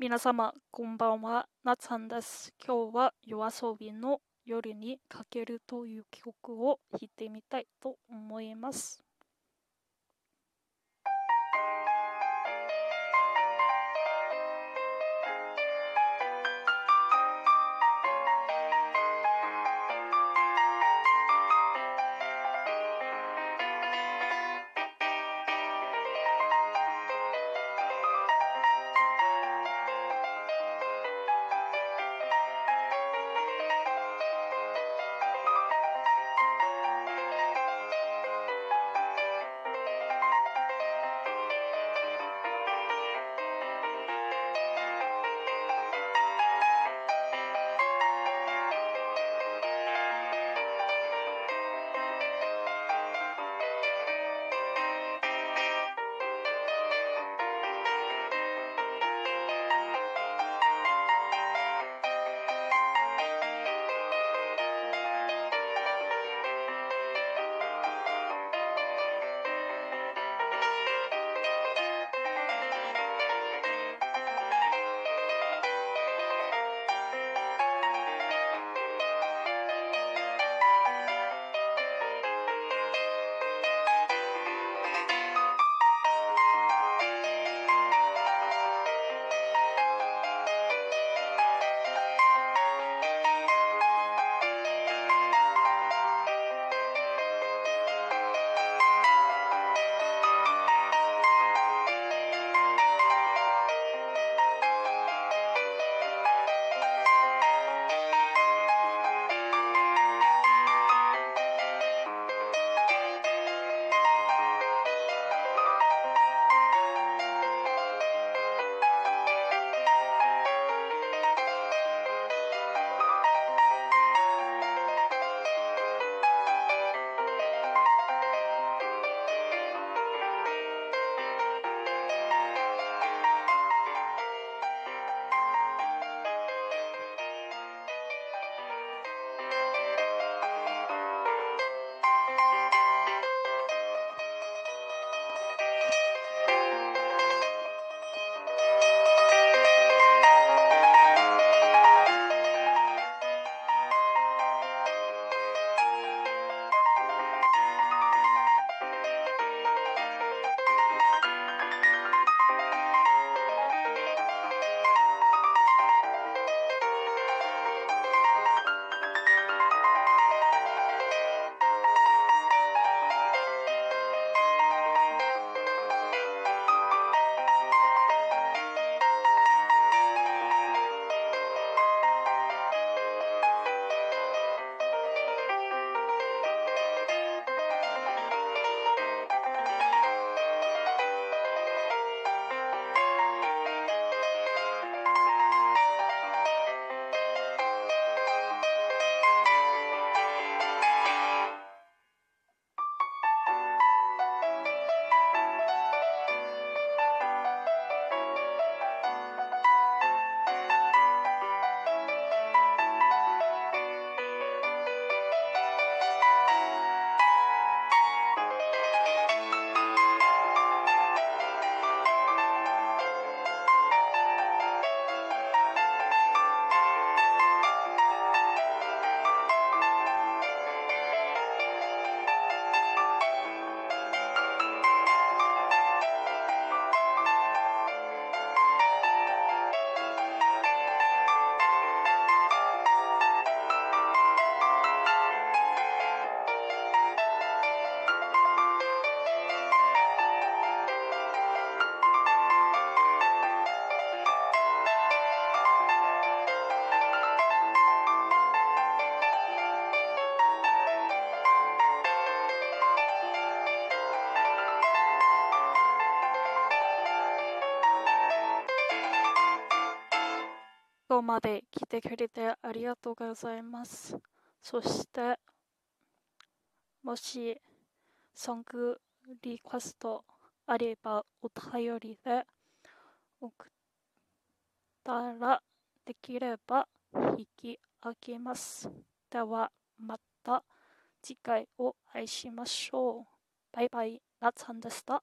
皆様、こんばんは、なつさんです。今日は yoasobi の夜にかけるという曲を弾いてみたいと思います。こまで来てくれてありがとうございます。そして、もし、ソングリクエストあればお便りで送ったらできれば引き上げます。では、また次回お会いしましょう。バイバイ、なつさんでした。